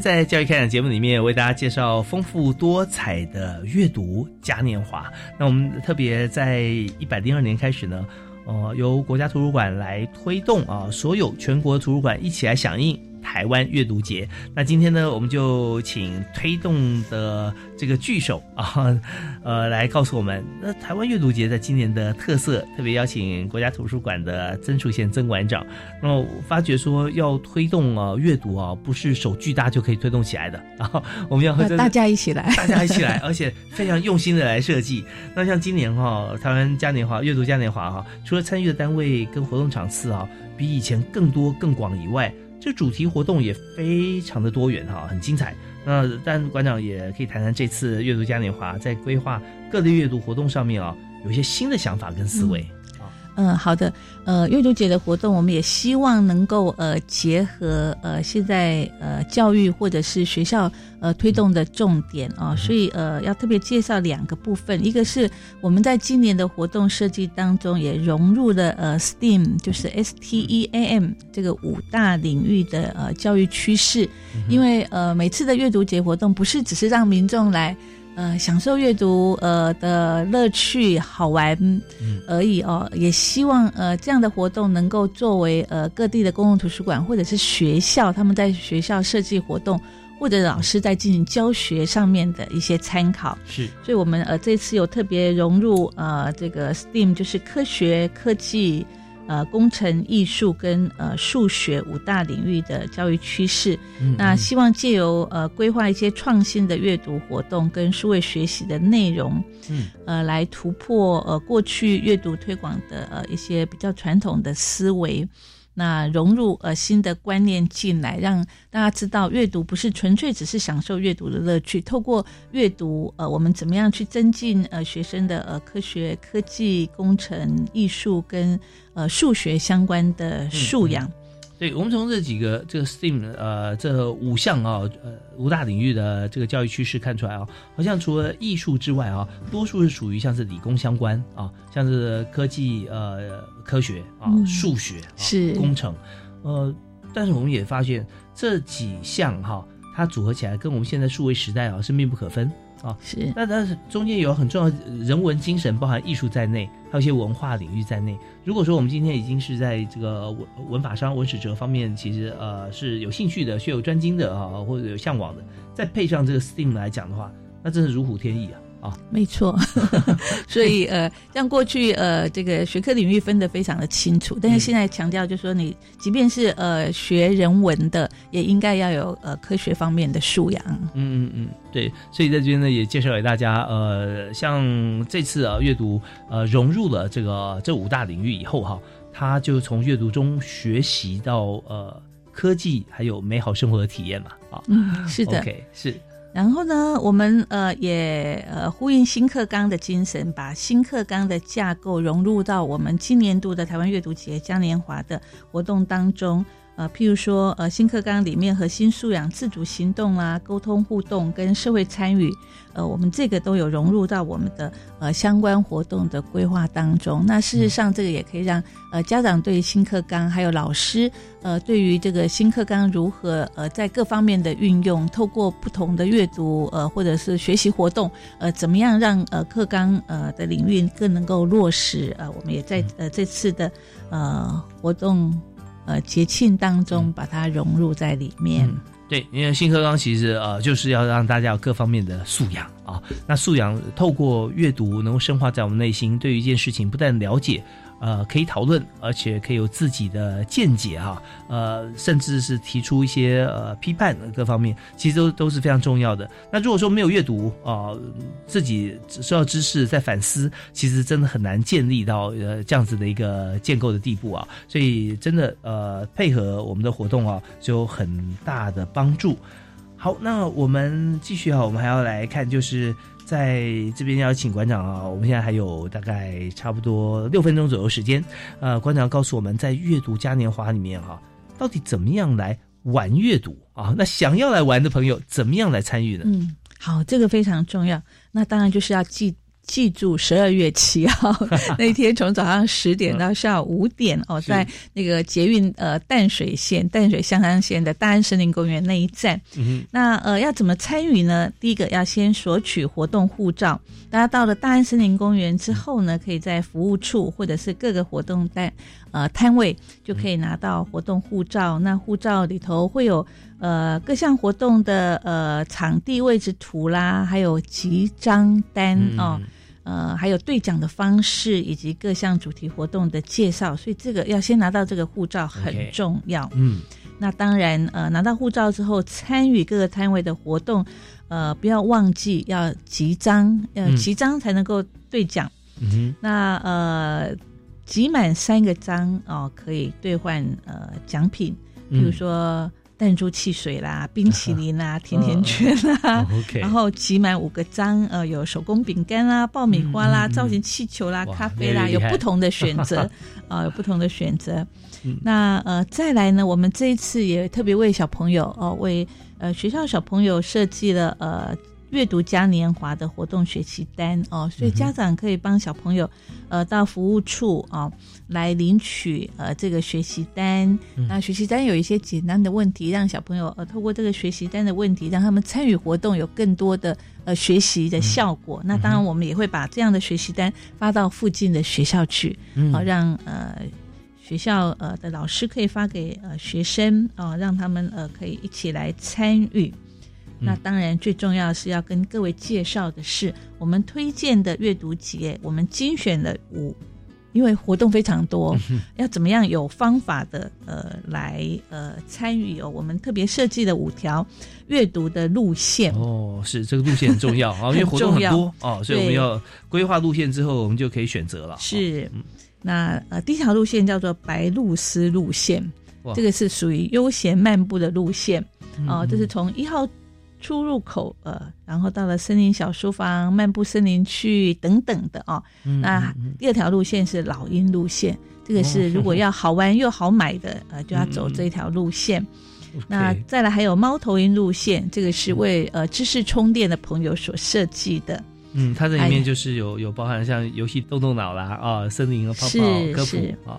在教育开讲节目里面，为大家介绍丰富多彩的阅读嘉年华。那我们特别在一百零二年开始呢，呃，由国家图书馆来推动啊，所有全国图书馆一起来响应。台湾阅读节，那今天呢，我们就请推动的这个巨手啊，(laughs) 呃，来告诉我们，那台湾阅读节在今年的特色，特别邀请国家图书馆的曾树贤曾馆长，那么发觉说要推动啊阅读啊，不是手巨大就可以推动起来的，(laughs) 然后我们要和大家一起来，大家一起来，而且非常用心的来设计。那像今年哈，台湾嘉年华阅读嘉年华哈，除了参与的单位跟活动场次啊，比以前更多更广以外。这主题活动也非常的多元哈，很精彩。那但馆长也可以谈谈这次阅读嘉年华在规划各类阅读活动上面啊，有一些新的想法跟思维。好的。呃，阅读节的活动，我们也希望能够呃结合呃现在呃教育或者是学校呃推动的重点啊，所以呃要特别介绍两个部分，一个是我们在今年的活动设计当中也融入了呃 STEAM，就是 S T E A M 这个五大领域的呃教育趋势，因为呃每次的阅读节活动不是只是让民众来。呃，享受阅读呃的乐趣好玩而已哦，也希望呃这样的活动能够作为呃各地的公共图书馆或者是学校他们在学校设计活动或者老师在进行教学上面的一些参考。是，所以我们呃这次有特别融入呃这个 STEAM 就是科学科技。呃，工程、艺术跟呃数学五大领域的教育趋势，那希望借由呃规划一些创新的阅读活动跟数位学习的内容，嗯，呃，来突破呃过去阅读推广的呃一些比较传统的思维。那融入呃新的观念进来，让大家知道阅读不是纯粹只是享受阅读的乐趣。透过阅读，呃，我们怎么样去增进呃学生的呃科学、科技、工程、艺术跟呃数学相关的素养？对，我们从这几个这个 STEAM 呃这五项啊呃五大领域的这个教育趋势看出来啊，好像除了艺术之外啊，多数是属于像是理工相关啊，像是科技呃科学啊、嗯。数学、啊、是。工程，呃，但是我们也发现这几项哈、它组合起来跟我们现在数位时代啊是密不可分啊。是那但是中间有很重要的人文精神，包含艺术在内，还有一些文化领域在内。如果说我们今天已经是在这个文文法商、文史哲方面，其实呃是有兴趣的、学有专精的啊，或者有向往的，再配上这个 STEAM 来讲的话，那真是如虎添翼啊啊！没错，(laughs) 所以呃，像过去呃，这个学科领域分得非常的清楚，但是现在强调就是说，你即便是呃学人文的，也应该要有呃科学方面的素养。嗯嗯嗯，对，所以在这边呢也介绍给大家，呃，像这次啊阅读呃融入了这个这五大领域以后哈，他就从阅读中学习到呃科技还有美好生活的体验嘛啊，嗯，是的。OK 是。然后呢，我们呃也呃呼应新课纲的精神，把新课纲的架构融入到我们今年度的台湾阅读节嘉年华的活动当中。呃，譬如说，呃，新课纲里面核心素养、自主行动啦、沟通互动跟社会参与，呃，我们这个都有融入到我们的呃相关活动的规划当中。那事实上，这个也可以让呃家长对新课纲，还有老师呃对于这个新课纲如何呃在各方面的运用，透过不同的阅读呃或者是学习活动，呃怎么样让呃课纲呃的领域更能够落实？呃，我们也在呃这次的呃活动。呃，节庆当中把它融入在里面。嗯、对，因为新课纲其实呃就是要让大家有各方面的素养啊。那素养透过阅读能够深化在我们内心，对于一件事情不但了解。呃，可以讨论，而且可以有自己的见解哈、呃，甚至是提出一些呃批判各方面，其实都都是非常重要的。那如果说没有阅读啊、自己收到知识在反思，其实真的很难建立到呃这样子的一个建构的地步啊。所以真的呃配合我们的活动啊，就有很大的帮助。好，那我们继续啊，我们还要来看就是。在这边要请馆长啊，我们现在还有大概差不多六分钟左右时间，呃，馆长告诉我们在阅读嘉年华里面哈、到底怎么样来玩阅读啊？那想要来玩的朋友怎么样来参与呢？嗯，好，这个非常重要。那当然就是要记。记住十二月七号 (laughs) 那天，从早上十点到下午五点哦，在那个捷运呃淡水线淡水香山线的大安森林公园那一站。嗯、那呃要怎么参与呢？第一个要先索取活动护照。大家到了大安森林公园之后呢，可以在服务处或者是各个活动单呃摊位就可以拿到活动护照。那护照里头会有呃各项活动的呃场地位置图啦，还有集章单哦。嗯呃，还有兑奖的方式以及各项主题活动的介绍，所以这个要先拿到这个护照很重要。Okay. 嗯，那当然，呃，拿到护照之后，参与各个摊位的活动，呃，不要忘记要集章，要集章才能够兑奖。嗯哼，那呃，集满三个章哦，可以兑换呃奖品，比如说。弹珠汽水啦、冰淇淋啦、(laughs) 甜甜圈啦，哦 okay、然后集满五个章，呃，有手工饼干啦、爆米花啦、造型气球啦、咖啡啦，有不同的选择，啊、呃，有不同的选择。嗯、那呃，再来呢，我们这一次也特别为小朋友哦、呃，为呃学校小朋友设计了呃。阅读嘉年华的活动学习单哦，所以家长可以帮小朋友，呃，到服务处哦来领取呃这个学习单。嗯、那学习单有一些简单的问题，让小朋友呃透过这个学习单的问题，让他们参与活动有更多的呃学习的效果。嗯、那当然，我们也会把这样的学习单发到附近的学校去，嗯，好、呃、让呃学校呃的老师可以发给呃学生哦、呃，让他们呃可以一起来参与。那当然，最重要是要跟各位介绍的是，我们推荐的阅读节，我们精选了五，因为活动非常多，要怎么样有方法的呃来呃参与哦？我们特别设计了五条阅读的路线。哦，是这个路线很重要啊，因为活动很多 (laughs) 哦，所以我们要规划路线之后，我们就可以选择了。是，嗯、那呃第一条路线叫做白鹭丝路线，这个是属于悠闲漫步的路线。哦、呃，这是从一号。出入口，呃，然后到了森林小书房、漫步森林区等等的哦。嗯那第二条路线是老鹰路线，这个是如果 (laughs) 要好玩又好买的，呃，就要走这条路线。那再来还有猫头鹰路线，这个是为呃知识充电的朋友所设计的。嗯，它这里哎面就是有有包含像游戏动动脑啦啊，森林和泡泡是科普是啊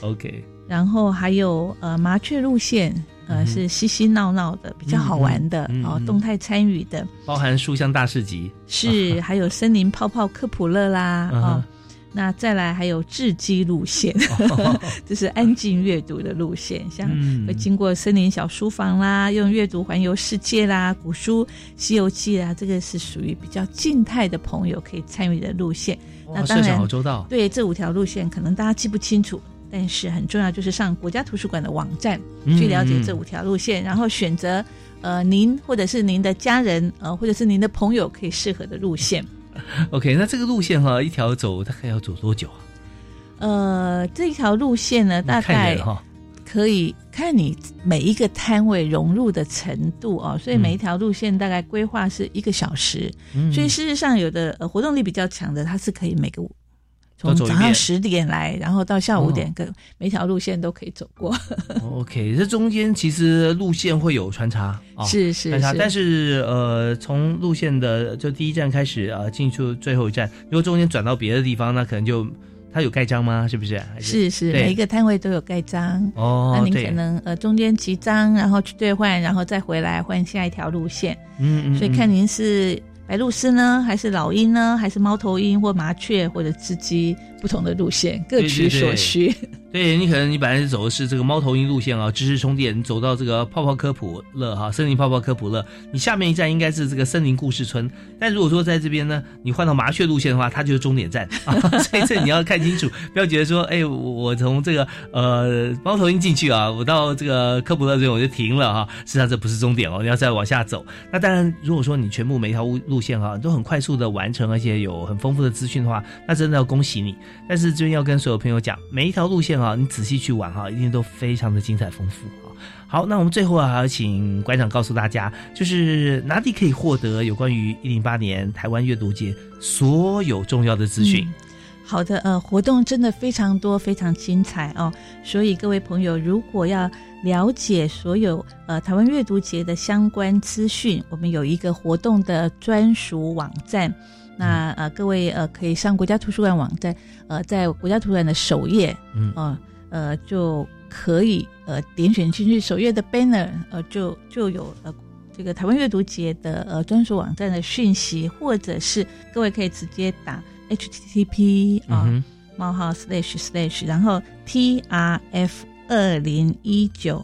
，OK，然后还有呃麻雀路线，呃、嗯是嬉嬉闹闹的，比较好玩的、哦，动态参与的。包含书香大市集，是，还有森林泡泡科普乐啦，啊哦，那再来还有智机路线，(laughs) 这是安静阅读的路线，像嗯会经过森林小书房啦，用阅读环游世界啦，古书《西游记》啦，这个是属于比较静态的朋友可以参与的路线。那当然好周到对这五条路线，可能大家记不清楚。但是很重要，就是上国家图书馆的网站嗯去了解这五条路线，然后选择呃您或者是您的家人呃或者是您的朋友可以适合的路线。(laughs) OK，那这个路线哈，一条走大概要走多久啊？呃，这条路线呢，大概可以看你每一个摊位融入的程度哦，所以每一条路线大概规划是一个小时，嗯。所以事实上有的呃活动力比较强的，它是可以每个从早上十点来，然后到下午五点哦，跟每条路线都可以走过。OK，这中间其实路线会有穿插哦，是是是穿插但是呃，从路线的就第一站开始啊，进出最后一站，如果中间转到别的地方，那可能就它有盖章吗？是不是？还是是，每一个摊位都有盖章。哦那您可能呃中间集章，然后去兑换，然后再回来换下一条路线。嗯嗯嗯所以看您是白鹭鸶呢，还是老鹰呢，还是猫头鹰或麻雀或者雉鸡，不同的路线各取所需。对对你可能你本来是走的是这个猫头鹰路线啊，知识充电，你走到这个泡泡科普乐哈，森林泡泡科普乐，你下面一站应该是这个森林故事村。但如果说在这边呢，你换到麻雀路线的话，它就是终点站啊，(laughs) 所以这你要看清楚，不要觉得说，哎，我从这个呃猫头鹰进去啊，我到这个科普乐这边我就停了哈，实际上这不是终点哦，你要再往下走。那当然，如果说你全部每一条路路线哈都很快速的完成，而且有很丰富的资讯的话，那真的要恭喜你。但是这边要跟所有朋友讲，每一条路线啊，你仔细去玩哈，一定都非常的精彩丰富啊。好，那我们最后啊，还要请馆长告诉大家，就是哪里可以获得有关于一零八年台湾阅读节所有重要的资讯。好的，呃，活动真的非常多，非常精彩哦。所以各位朋友，如果要了解所有呃台湾阅读节的相关资讯，我们有一个活动的专属网站。那呃，各位呃可以上国家图书馆网站，呃，在国家图书馆的首页，嗯。呃呃就可以呃点选进去首页的 banner，呃就就有呃这个台湾阅读节的呃专属网站的讯息，或者是各位可以直接打 http 啊、嗯冒号 slash slash，然后 t r f 二零一九，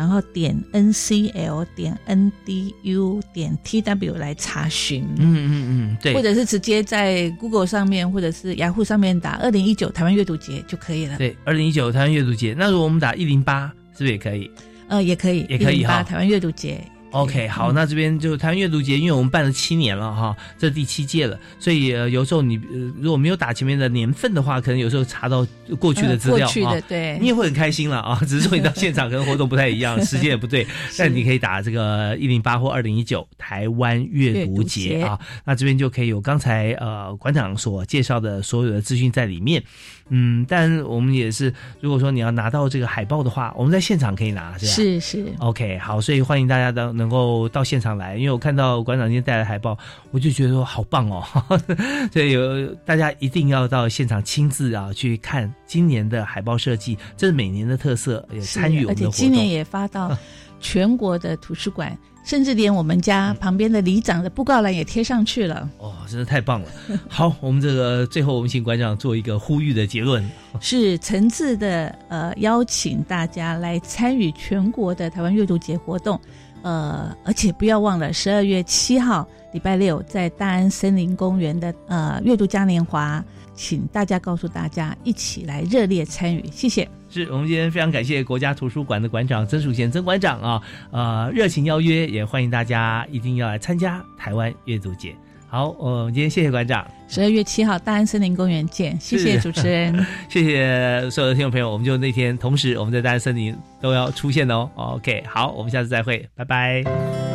然后点 n c l 点 n d u 点 t w 来查询。嗯嗯嗯，对，或者是直接在 Google 上面，或者是雅虎上面打“二零一九台湾阅读节”就可以了。对，二零一九台湾阅读节。那如果我们打一零八，是不是也可以？呃，也可以，也可以哈108台湾阅读节。OK，好，那这边就台湾阅读节，因为我们办了七年了哈，这是第七届了，所以呃有时候你呃如果没有打前面的年份的话，可能有时候查到过去的资料呃过去的啊对你也会很开心了啊。(laughs) 只是说你到现场可能活动不太一样，(laughs) 时间也不对，但你可以打这个一零八或二零一九台湾阅读节啊，那这边就可以有刚才呃馆长所介绍的所有的资讯在里面。嗯，但我们也是，如果说你要拿到这个海报的话，我们在现场可以拿，是吧？是是 OK，好，所以欢迎大家都能够到现场来，因为我看到馆长今天带来海报，我就觉得说好棒哦，(laughs) 所以有大家一定要到现场亲自啊去看今年的海报设计，这是每年的特色，也参与我而且们的活动。今年也发到全国的图书馆，甚至连我们家旁边的里长的布告栏也贴上去了。哦，真的太棒了！(laughs) 好，我们这个最后我们请馆长做一个呼吁的结论。(laughs) 是诚挚的呃邀请大家来参与全国的台湾阅读节活动，呃，而且不要忘了十二月七号礼拜六在大安森林公园的呃阅读嘉年华，请大家告诉大家一起来热烈参与，谢谢。是我们今天非常感谢国家图书馆的馆长曾淑贤曾馆长啊，呃，热情邀约，也欢迎大家一定要来参加台湾阅读节。好，呃，今天谢谢馆长，十二月七号大安森林公园见，谢谢主持人。(laughs) 谢谢所有的听众朋友，我们就那天同时我们在大安森林都要出现哦。OK，好，我们下次再会，拜拜。